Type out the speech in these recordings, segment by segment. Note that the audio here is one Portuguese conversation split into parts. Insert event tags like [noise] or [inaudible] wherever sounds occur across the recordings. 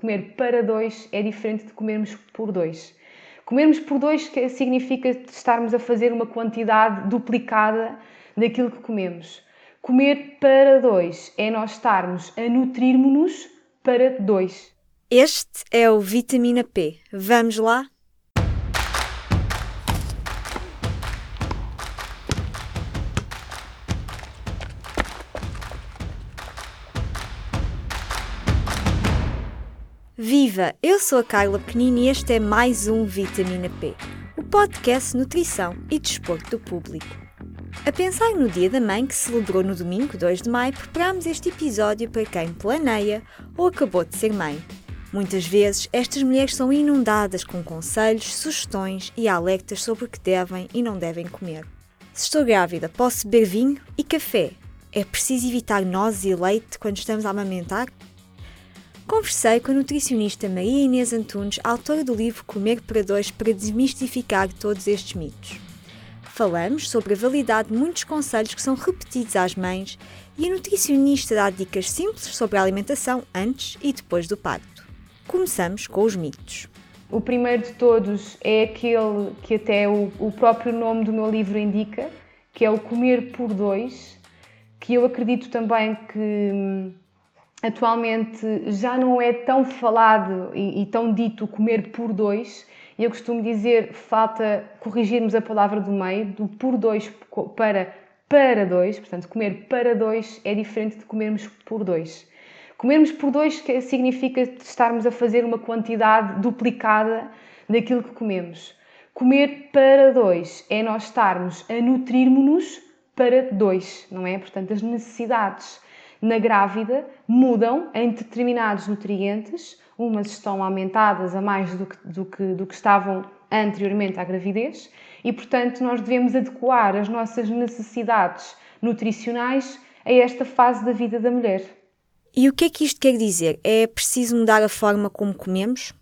comer para dois é diferente de comermos por dois. Comermos por dois significa estarmos a fazer uma quantidade duplicada daquilo que comemos. Comer para dois é nós estarmos a nutrirmos-nos para dois. Este é o Vitamina P. Vamos lá? Viva! Eu sou a Carla Pequenini e este é mais um Vitamina P, o podcast Nutrição e Desporto do Público. A pensar no Dia da Mãe que se celebrou no domingo 2 de maio, preparamos este episódio para quem planeia ou acabou de ser mãe. Muitas vezes, estas mulheres são inundadas com conselhos, sugestões e alertas sobre o que devem e não devem comer. Se estou grávida, posso beber vinho e café? É preciso evitar nozes e leite quando estamos a amamentar? Conversei com a nutricionista Maria Inês Antunes, autora do livro Comer para Dois, para desmistificar todos estes mitos. Falamos sobre a validade de muitos conselhos que são repetidos às mães e a nutricionista dá dicas simples sobre a alimentação antes e depois do parto. Começamos com os mitos. O primeiro de todos é aquele que até o, o próprio nome do meu livro indica, que é o comer por dois, que eu acredito também que hum, atualmente já não é tão falado e, e, tão dito comer por dois. Eu costumo dizer, falta corrigirmos a palavra do meio, do por dois para para dois. Portanto, comer para dois é diferente de comermos por dois. Comermos por dois significa estarmos a fazer uma quantidade duplicada daquilo que comemos. Comer para dois é nós estarmos a nutrirmos-nos para dois, não é? Portanto, as necessidades na grávida mudam em determinados nutrientes, umas estão aumentadas a mais do que, do que, do que estavam anteriormente à gravidez e, portanto, nós devemos adequar as nossas necessidades nutricionais a esta fase da vida da mulher. E o que é que isto quer dizer? É preciso mudar a forma como comemos?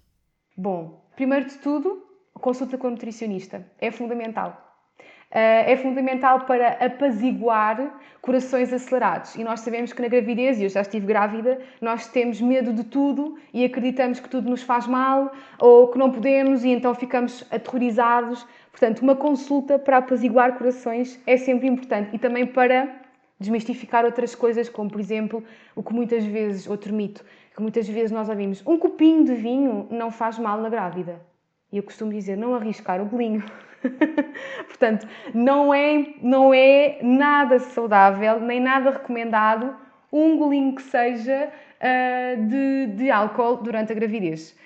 Bom, primeiro de tudo, consulta com o nutricionista. É fundamental. Eh, é fundamental para apaziguar corações acelerados. E nós sabemos que na gravidez, e eu já estive grávida, nós temos medo de tudo e acreditamos que tudo nos faz mal ou que não podemos e então ficamos aterrorizados. Portanto, uma consulta para apaziguar corações é sempre importante e também para desmistificar outras coisas, como por exemplo, o que muitas vezes, outro mito, que muitas vezes nós ouvimos, um copinho de vinho não faz mal na grávida. E eu costumo dizer, não arriscar o bolinho. [laughs] [laughs] Portanto, não é, não é nada saudável, nem nada recomendado um golinho que seja uh, de, de álcool durante a gravidez.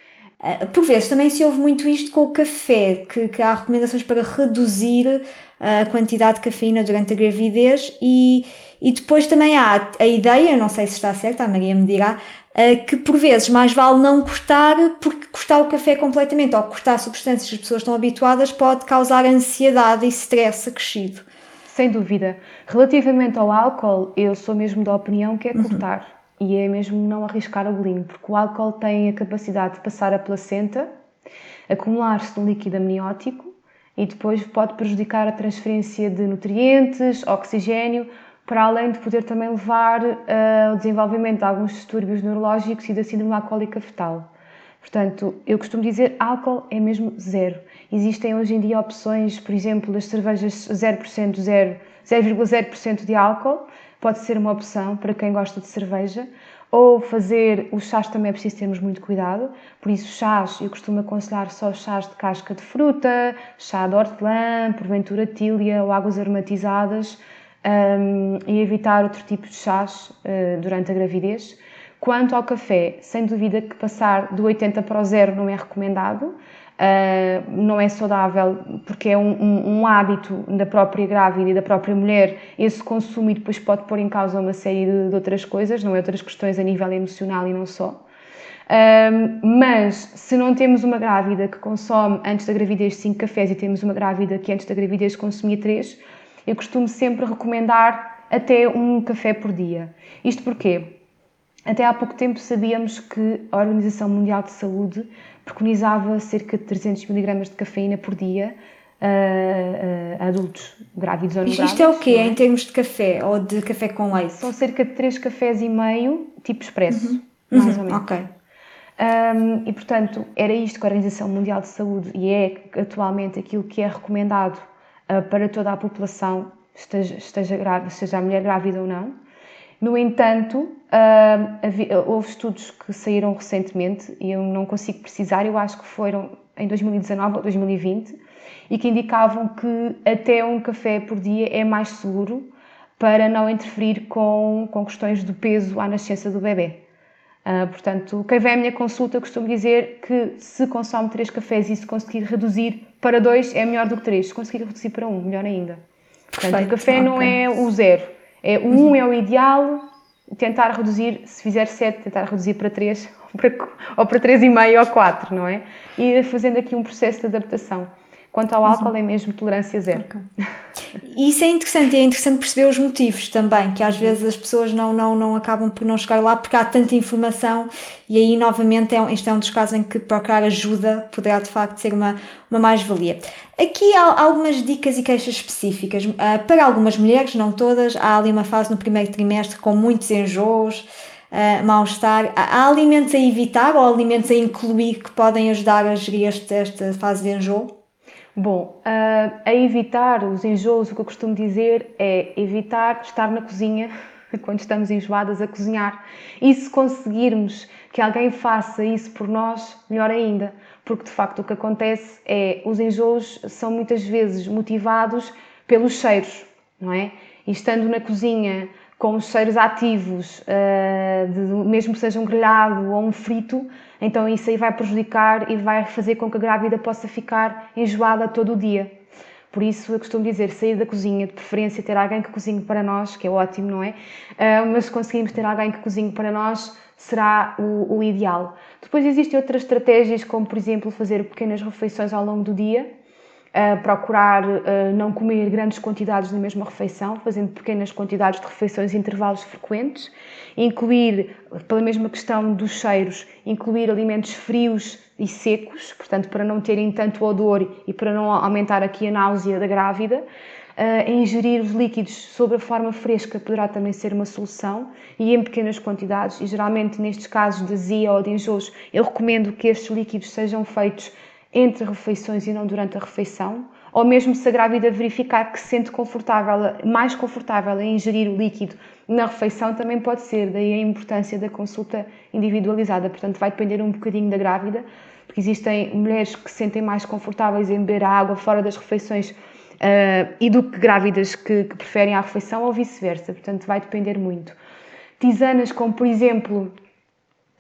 Uh, por vezes também se ouve muito isto com o café, que, que há recomendações para reduzir a quantidade de cafeína durante a gravidez e, e depois também há a ideia, não sei se está certa, a Maria me dirá, eh, que por vezes mais vale não cortar, porque cortar o café completamente ou cortar substâncias que as pessoas estão habituadas pode causar ansiedade e stress acrescido. Sem dúvida. Relativamente ao álcool, eu sou mesmo da opinião que é uhum. cortar. Uhum. E é mesmo não arriscar o bolinho, porque o álcool tem a capacidade de passar a placenta, acumular-se no líquido amniótico e depois pode prejudicar a transferência de nutrientes, oxigênio, para além de poder também levar uh, ao desenvolvimento de alguns distúrbios neurológicos e da síndrome alcoólica fetal. Portanto, eu costumo dizer álcool é mesmo zero. Existem hoje em dia opções, por exemplo, das cervejas 0%, 0,0% de álcool, pode ser uma opção para quem gosta de cerveja. Ou fazer os chás também é preciso termos muito cuidado, por isso chás, eu costumo aconselhar só chás de casca de fruta, chá de hortelã, porventura tília ou águas aromatizadas, um, e evitar outro tipo de chás uh, durante a gravidez. Quanto ao café, sem dúvida que passar do 80 para o zero não é recomendado, uh, não é saudável porque é um, um, um, hábito da própria grávida e da própria mulher esse consumo e depois pode pôr em causa uma série de, de outras coisas, não é? Outras questões a nível emocional e não só. Um, mas se não temos uma grávida que consome antes da gravidez 5 cafés e temos uma grávida que antes da gravidez consumia 3, eu costumo sempre recomendar até um café por dia. Isto porquê? Até há pouco tempo sabíamos que a Organização Mundial de Saúde preconizava cerca de 300 mg de cafeína por dia a, a, adultos grávidos ou não grávidos. Isto é o quê é? em termos de café ou de café com leite? São cerca de 3 cafés e meio, tipo expresso, uhum. mais uhum. ou menos. Ok. Um, e, portanto, era isto que a Organização Mundial de Saúde e é atualmente aquilo que é recomendado para toda a população, esteja, esteja grávida, seja a mulher grávida ou não. No entanto, uh, havia, houve estudos que saíram recentemente e eu não consigo precisar, eu acho que foram em 2019 ou 2020, e que indicavam que até um café por dia é mais seguro para não interferir com, com questões do peso à nascença do bebê. Uh, portanto, quem vem à minha consulta costumo dizer que se consome três cafés e se conseguir reduzir para dois é melhor do que três. Se conseguir reduzir para um, melhor ainda. Portanto, Perfeito. o café okay. não é o zero. É, o um é o ideal, tentar reduzir, se fizer sete, tentar reduzir para três, [laughs] ou para três e meio ou quatro, não é? E fazendo aqui um processo de adaptação. Quanto ao álcool, é mesmo tolerância zero. Okay. Isso é interessante, é interessante perceber os motivos também, que às vezes as pessoas não, não, não acabam por não chegar lá porque há tanta informação e aí novamente é, este é um dos casos em que procurar ajuda poderá de facto ser uma, uma mais-valia. Aqui há algumas dicas e queixas específicas. Uh, para algumas mulheres, não todas, há ali uma fase no primeiro trimestre com muitos enjoos, uh, mal-estar. Há alimentos a evitar ou alimentos a incluir que podem ajudar a gerir este, esta fase de enjoo? Bom, uh, a evitar os enjoos, o que eu costumo dizer é evitar estar na cozinha [laughs] quando estamos enjoadas a cozinhar. E se conseguirmos que alguém faça isso por nós, melhor ainda, porque de facto o que acontece é os enjoos são muitas vezes motivados pelos cheiros, não é? E estando na cozinha com os cheiros ativos, uh, de, mesmo que seja um grelhado ou um frito, então isso aí vai prejudicar e vai fazer com que a grávida possa ficar enjoada todo o dia. Por isso eu costumo dizer, sair da cozinha, de preferência ter alguém que cozinhe para nós, que é ótimo, não é? Uh, mas se conseguimos ter alguém que cozinhe para nós, será o, o ideal. Depois existem outras estratégias, como por exemplo fazer pequenas refeições ao longo do dia, procurar uh, não comer grandes quantidades na mesma refeição, fazendo pequenas quantidades de refeições em intervalos frequentes, incluir, pela mesma questão dos cheiros, incluir alimentos frios e secos, portanto, para não terem tanto odor e para não aumentar aqui a náusea da grávida. Uh, ingerir os líquidos sob a forma fresca poderá também ser uma solução e em pequenas quantidades e geralmente nestes casos de azia ou de enjoos eu recomendo que estes líquidos sejam feitos entre refeições e não durante a refeição, ou mesmo se a grávida verificar que se sente confortável, mais confortável em ingerir o líquido na refeição, também pode ser, daí a importância da consulta individualizada. Portanto, vai depender um bocadinho da grávida, porque existem mulheres que se sentem mais confortáveis em beber a água fora das refeições uh, e do que grávidas que, que preferem a refeição ou vice-versa. Portanto, vai depender muito. Tisanas como, por exemplo,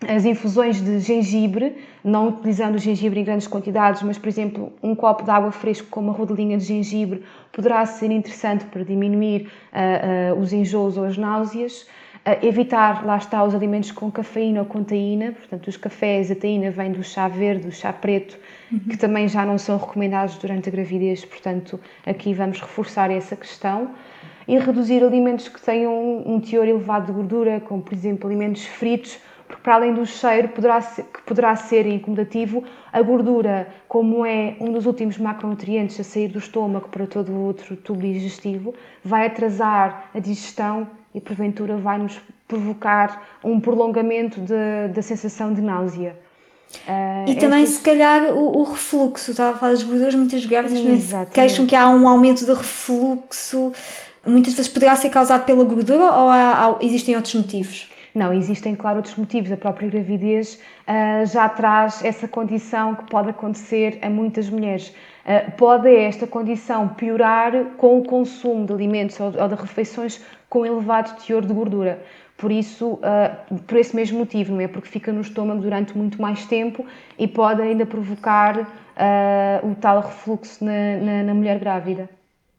as infusões de gengibre, não utilizando o gengibre em grandes quantidades, mas, por exemplo, um copo de água fresca com uma rodelinha de gengibre poderá ser interessante para diminuir uh, uh, os enjoos ou as náuseas. Uh, evitar, lá está, os alimentos com cafeína ou com taína, portanto, os cafés, a taína vem do chá verde, do chá preto, uhum. que também já não são recomendados durante a gravidez, portanto, aqui vamos reforçar essa questão. E reduzir alimentos que tenham um teor elevado de gordura, como, por exemplo, alimentos fritos, porque para além do cheiro poderá ser, que poderá ser incomodativo, a gordura, como é um dos últimos macronutrientes a sair do estômago para todo o outro tubo digestivo, vai atrasar a digestão e porventura vai nos provocar um prolongamento da sensação de náusea. Uh, e também, estas... se calhar, o, o, refluxo. Estava a falar das gorduras, muitas grávidas queixam que há um aumento de refluxo. Muitas vezes poderá ser causado pela gordura ou há, há, existem outros motivos? Não, existem, claro, outros motivos. A própria gravidez uh, já traz essa condição que pode acontecer a muitas mulheres. Uh, pode esta condição piorar com o consumo de alimentos ou, ou de refeições com elevado teor de gordura. Por isso, uh, por esse mesmo motivo, não é? Porque fica no estômago durante muito mais tempo e pode ainda provocar o tal refluxo na, na, na mulher grávida.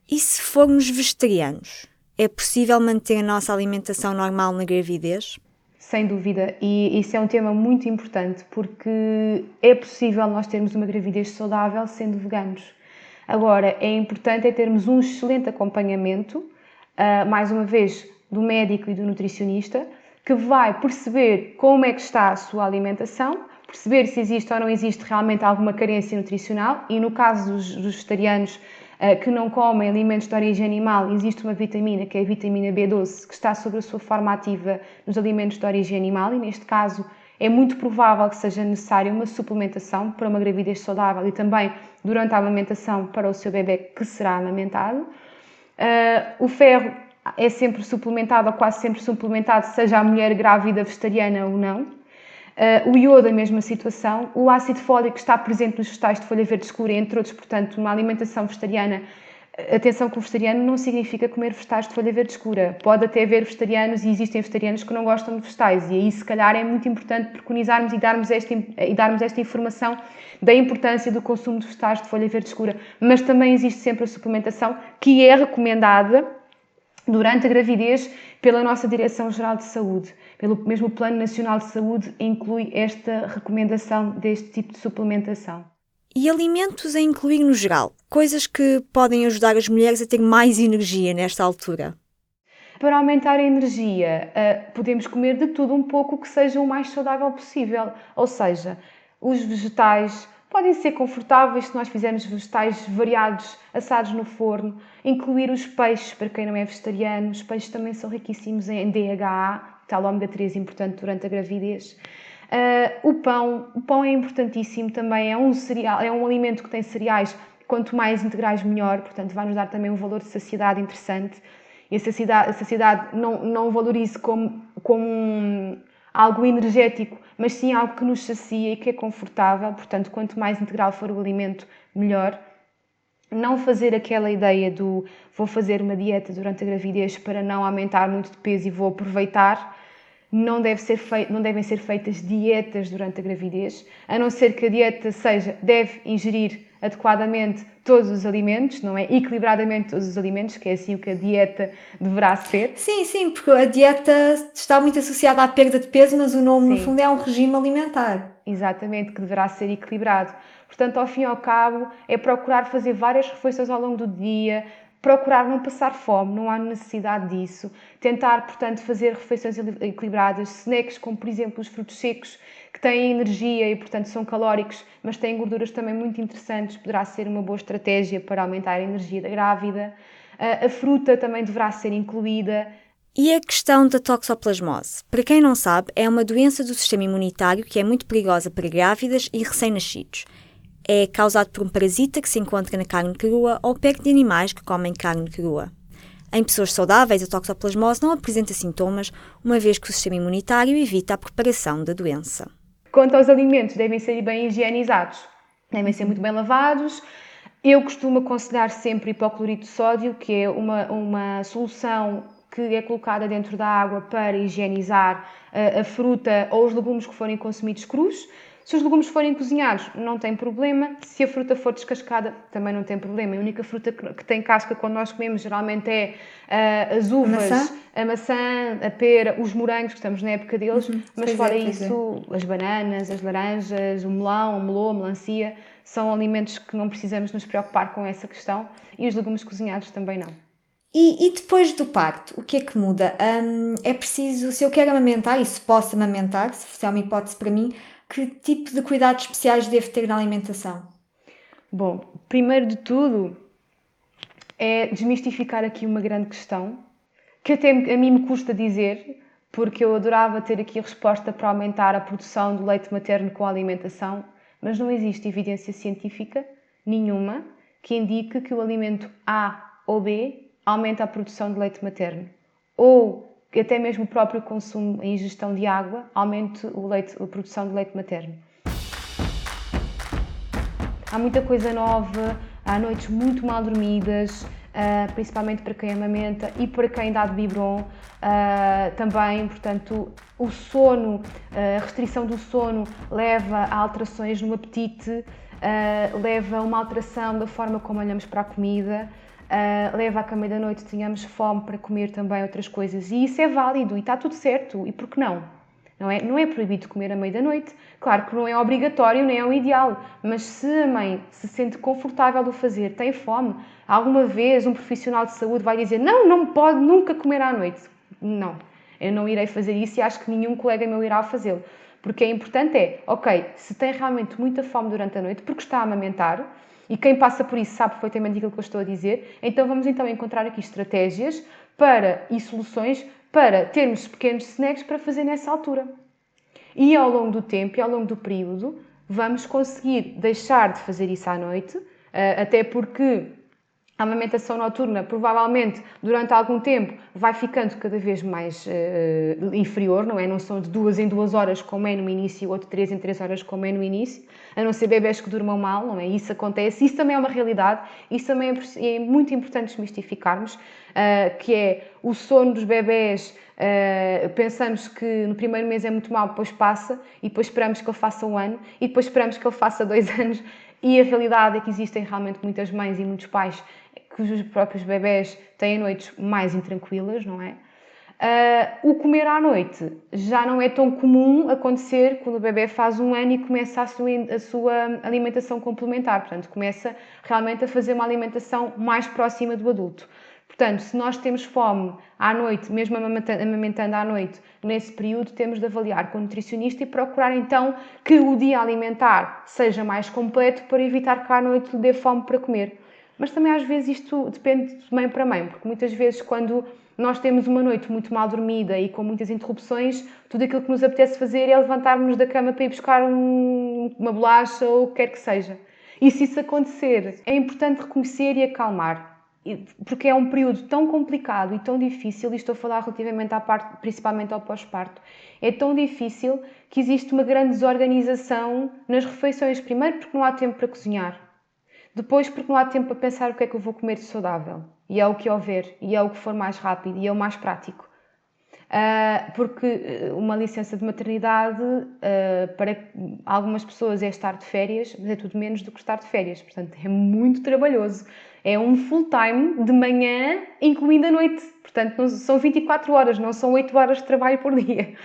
E se formos vegetarianos? É possível manter a nossa alimentação normal na gravidez? Sem dúvida, e isso é um tema muito importante porque é possível nós termos uma gravidez saudável sendo veganos. Agora, é importante é termos um excelente acompanhamento, uh, mais uma vez, do médico e do nutricionista, que vai perceber como é que está a sua alimentação, perceber se existe ou não existe realmente alguma carência nutricional e no caso dos, dos vegetarianos que não comem alimentos de origem animal, existe uma vitamina, que é a vitamina B12, que está sobre a sua forma ativa nos alimentos de origem animal, e neste caso é muito provável que seja necessária uma suplementação para uma gravidez saudável e também durante a amamentação para o seu bebê que será amamentado. Uh, o ferro é sempre suplementado ou quase sempre suplementado, seja a mulher grávida vegetariana ou não. Uh, o iodo, a mesma situação. O ácido fólico está presente nos vegetais de folha verde escura, entre outros, portanto, uma alimentação vegetariana Atenção que o vegetariano não significa comer vegetais de folha verde escura. Pode até haver vegetarianos e existem vegetarianos que não gostam de vegetais e aí se calhar é muito importante preconizarmos e darmos esta, e darmos esta informação da importância do consumo de vegetais de folha verde escura. Mas também existe sempre a suplementação que é recomendada durante a gravidez pela nossa Direção-Geral de Saúde. Pelo mesmo Plano Nacional de Saúde inclui esta recomendação deste tipo de suplementação. E alimentos a incluir no geral? Coisas que podem ajudar as mulheres a ter mais energia nesta altura? Para aumentar a energia, eh, podemos comer de tudo um pouco que seja o mais saudável possível. Ou seja, os vegetais podem ser confortáveis se nós fizermos vegetais variados, assados no forno. Incluir os peixes, para quem não é vegetariano, os peixes também são riquíssimos em DHA, tal ômega 3 importante durante a gravidez. Uh, o pão, o pão é importantíssimo também, é um cereal, é um alimento que tem cereais, quanto mais integrais melhor, portanto vai nos dar também um valor de saciedade interessante. E a saciedade, a saciedade não, não valorize como, como um, algo energético, mas sim algo que nos sacia e que é confortável, portanto quanto mais integral for o alimento, melhor. Não fazer aquela ideia do vou fazer uma dieta durante a gravidez para não aumentar muito de peso e vou aproveitar não, deve ser não devem ser feitas dietas durante a gravidez, a não ser que a dieta seja, deve ingerir adequadamente todos os alimentos, não é? Equilibradamente todos os alimentos, que é assim o que a dieta deverá ser. Sim, sim, porque a dieta está muito associada à perda de peso, mas o nome, sim. no fundo, é um regime alimentar. Exatamente, que deverá ser equilibrado. Portanto, ao fim e ao cabo, é procurar fazer várias refeições ao longo do dia, procurar não passar fome, não há necessidade disso. Tentar, portanto, fazer refeições equilibradas, snacks como, por exemplo, os frutos secos, que têm energia e, portanto, são calóricos, mas têm gorduras também muito interessantes, poderá ser uma boa estratégia para aumentar a energia da grávida. A fruta também deverá ser incluída. E a questão da toxoplasmose? Para quem não sabe, é uma doença do sistema imunitário que é muito perigosa para grávidas e recém-nascidos é causado por um parasita que se encontra na carne crua ou perto de animais que comem carne crua. Em pessoas saudáveis, a toxoplasmose não apresenta sintomas, uma vez que o sistema imunitário evita a propagação da doença. Quanto aos alimentos, devem ser bem higienizados, devem ser muito bem lavados. Eu costumo aconselhar sempre hipoclorito de sódio, que é uma, uma solução que é colocada dentro da água para higienizar a, eh, a fruta ou os legumes que forem consumidos crus. Se os legumes forem cozinhados, não tem problema. Se a fruta for descascada, também não tem problema. A única fruta que tem casca quando nós comemos geralmente é uh, as uvas, a maçã? a maçã? a pera, os morangos, que estamos na época deles. Uhum, mas fora é, isso, é. as bananas, as laranjas, o melão, o melô, a melancia, são alimentos que não precisamos nos preocupar com essa questão. E os legumes cozinhados também não. E, e, depois do parto, o que é que muda? Um, é preciso, se eu quero amamentar e se posso amamentar, se é uma hipótese para mim, que tipo de cuidados especiais devo ter na alimentação? Bom, primeiro de tudo é desmistificar aqui uma grande questão que até a mim me custa dizer, porque eu adorava ter aqui a resposta para aumentar a produção do leite materno com a alimentação, mas não existe evidência científica nenhuma que indique que o alimento A ou B aumenta a produção de leite materno. Ou até mesmo o próprio consumo, a ingestão de água, aumente o leite, a produção de leite materno. Há muita coisa nova, há noites muito mal dormidas, Uh, principalmente para quem amamenta e para quem dá de biberon uh, também, portanto, o sono, uh, a restrição do sono leva a alterações no apetite, leva a uma alteração da forma como olhamos para a comida, uh, leva à cama da noite, tenhamos fome para comer também outras coisas. E isso é válido e está tudo certo. E por que não? Não é, não é proibido comer à meia da noite. Claro que não é obrigatório, nem é o ideal. Mas se a mãe se sente confortável de o fazer, tem fome, alguma vez um profissional de saúde vai dizer: Não, não pode nunca comer à noite. Não, eu não irei fazer isso e acho que nenhum colega meu irá fazê-lo. Porque é importante é, ok, se tem realmente muita fome durante a noite, porque está a amamentar, e quem passa por isso sabe perfeitamente aquilo que eu estou a dizer. Então vamos então encontrar aqui estratégias para e soluções para termos pequenos snacks para fazer nessa altura. E ao longo do tempo e ao longo do período, vamos conseguir deixar de fazer isso à noite, eh, até porque a amamentação noturna provavelmente durante algum tempo vai ficando cada vez mais uh, inferior, não é? Não são de duas em duas horas como é no início ou de três em três horas como é no início, a não ser bebés que durmam mal, não é? Isso acontece, isso também é uma realidade, isso também é, é muito importante desmistificarmos, uh, que é o sono dos bebés, uh, pensamos que no primeiro mês é muito mal, depois passa, e depois esperamos que ele faça um ano, e depois esperamos que ele faça dois [laughs] anos, e a realidade é que existem realmente muitas mães e muitos pais que os próprios bebés têm noites mais intranquilas, não é? Uh, o comer à noite já não é tão comum acontecer quando o bebê faz um ano e começa a sua, a sua alimentação complementar, portanto, começa realmente a fazer uma alimentação mais próxima do adulto. Portanto, se nós temos fome à noite, mesmo amamentando à noite, nesse período, temos de avaliar com o nutricionista e procurar então que o dia alimentar seja mais completo para evitar que à noite lhe dê fome para comer. Mas também às vezes isto depende de mãe para mãe, porque muitas vezes quando nós temos uma noite muito mal dormida e com muitas interrupções, tudo aquilo que nos apetece fazer é levantarmos da cama para ir buscar um, uma bolacha ou o que quer que seja. E se isso acontecer, é importante reconhecer e acalmar, porque é um período tão complicado e tão difícil, e estou a falar relativamente à parte, principalmente ao pós-parto, é tão difícil que existe uma grande desorganização nas refeições. Primeiro, porque não há tempo para cozinhar. Depois, porque não há tempo para pensar o que é que eu vou comer de saudável. E é o que houver, e é o que for mais rápido, e é o mais prático. Uh, porque ah, uma licença de maternidade, uh, para algumas pessoas é estar de férias, mas é tudo menos do que estar de férias. Portanto, é muito trabalhoso. É um full time de manhã, incluindo a noite. Portanto, não, são 24 horas, não são 8 horas de trabalho por dia.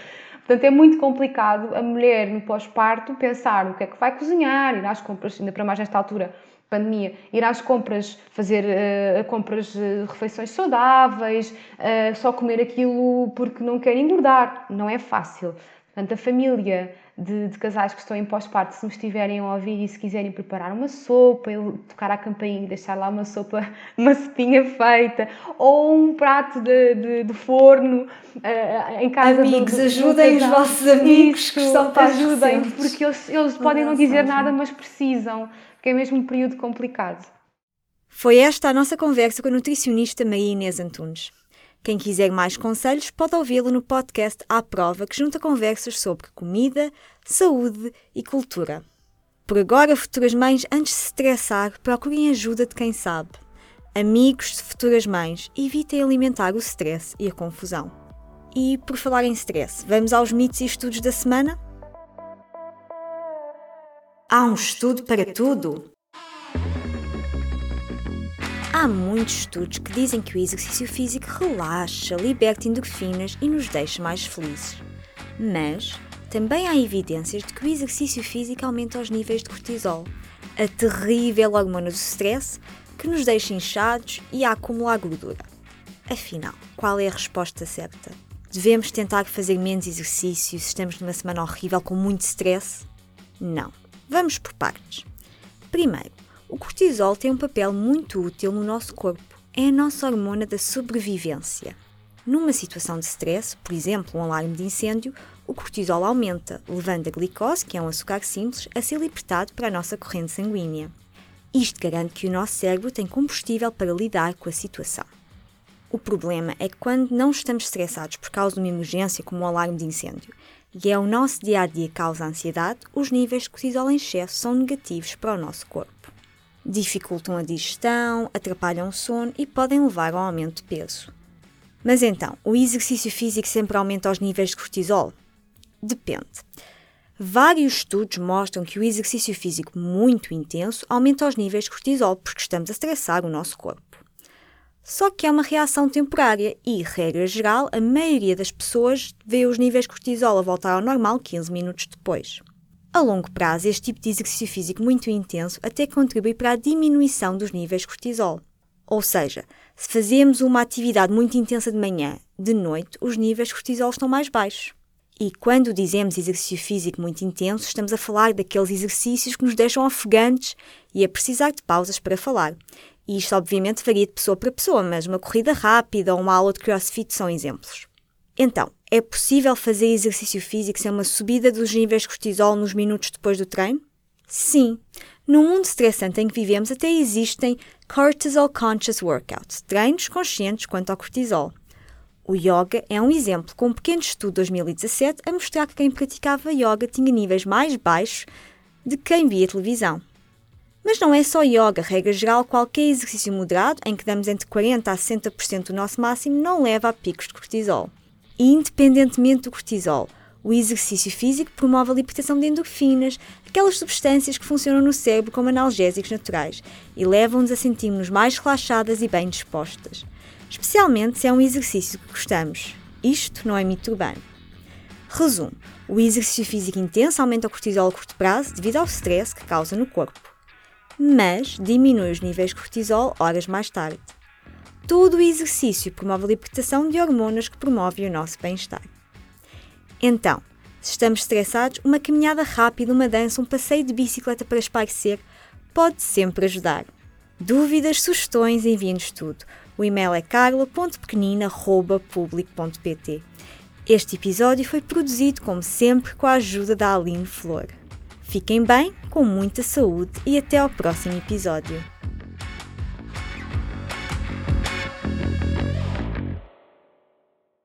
Portanto, é muito complicado a mulher no pós-parto pensar o que é que vai cozinhar, ir às compras, ainda para mais nesta altura, pandemia, ir às compras, fazer uh, compras de refeições saudáveis, uh, só comer aquilo porque não quer engordar. Não é fácil. Portanto, a família de, de casais que estão em pós-parto, se nos estiverem a ouvir e se quiserem preparar uma sopa, tocar a campainha e deixar lá uma sopa, [laughs] uma sopinha feita, ou um prato de, de, de forno uh, em casa. Amigos, do, do, ajudem do os vossos amigos Isso, que estão para Ajudem, porque eles, eles podem não dizer nada, mas precisam porque é mesmo um período complicado. Foi esta a nossa conversa com a nutricionista Maria Inês Antunes. Quem quiser mais conselhos pode ouvi-lo no podcast À Prova, que junta conversas sobre comida, saúde e cultura. Por agora, futuras mães, antes de se estressar, procurem ajuda de quem sabe. Amigos de futuras mães, evitem alimentar o stress e a confusão. E por falar em stress, vamos aos mitos e estudos da semana? Há um estudo para tudo? Há muitos estudos que dizem que o exercício físico relaxa, liberta endorfinas e nos deixa mais felizes. Mas também há evidências de que o exercício físico aumenta os níveis de cortisol, a terrível hormona do stress que nos deixa inchados e a acumular gordura. Afinal, qual é a resposta certa? Devemos tentar fazer menos exercício se estamos numa semana horrível com muito stress? Não. Vamos por partes. Primeiro, o cortisol tem um papel muito útil no nosso corpo. É a nossa hormona da sobrevivência. Numa situação de stress, por exemplo, um alarme de incêndio, o cortisol aumenta, levando a glicose, que é um açúcar simples, a ser libertado para a nossa corrente sanguínea. Isto garante que o nosso cérebro tem combustível para lidar com a situação. O problema é que quando não estamos estressados por causa de uma emergência como um alarme de incêndio e é o nosso dia a dia causa ansiedade, os níveis de cortisol em excesso são negativos para o nosso corpo. Dificultam a digestão, atrapalham o sono e podem levar ao aumento de peso. Mas então, o exercício físico sempre aumenta os níveis de cortisol? Depende. Vários estudos mostram que o exercício físico muito intenso aumenta os níveis de cortisol porque estamos a estressar o nosso corpo. Só que é uma reação temporária e, regra geral, a maioria das pessoas vê os níveis de cortisol a voltar ao normal 15 minutos depois. A longo prazo, este tipo de exercício físico muito intenso até contribui para a diminuição dos níveis de cortisol. Ou seja, se fazemos uma atividade muito intensa de manhã, de noite, os níveis de cortisol estão mais baixos. E quando dizemos exercício físico muito intenso, estamos a falar daqueles exercícios que nos deixam ofegantes e a precisar de pausas para falar. E isto, obviamente, varia de pessoa para pessoa, mas uma corrida rápida ou uma aula de crossfit são exemplos. Então, é possível fazer exercício físico sem uma subida dos níveis de cortisol nos minutos depois do treino? Sim. No mundo estressante em que vivemos, até existem Cortisol Conscious Workouts, treinos conscientes quanto ao cortisol. O yoga é um exemplo, com um pequeno estudo de 2017 a mostrar que quem praticava yoga tinha níveis mais baixos de quem via televisão. Mas não é só yoga, regra geral, qualquer exercício moderado, em que damos entre 40% a 60% do nosso máximo, não leva a picos de cortisol. Independentemente do cortisol, o exercício físico promove a libertação de endorfinas, aquelas substâncias que funcionam no cérebro como analgésicos naturais e levam-nos a sentirmos mais relaxadas e bem dispostas. Especialmente se é um exercício que gostamos. Isto não é mito urbano. Resumo: o exercício físico intenso aumenta o cortisol a curto prazo devido ao stress que causa no corpo, mas diminui os níveis de cortisol horas mais tarde. Todo o exercício promove a libertação de hormonas que promovem o nosso bem-estar. Então, se estamos estressados, uma caminhada rápida, uma dança, um passeio de bicicleta para espairecer pode sempre ajudar. Dúvidas, sugestões, enviem-nos tudo. O e-mail é carla.pequenina.public.pt. Este episódio foi produzido, como sempre, com a ajuda da Aline Flor. Fiquem bem, com muita saúde e até ao próximo episódio.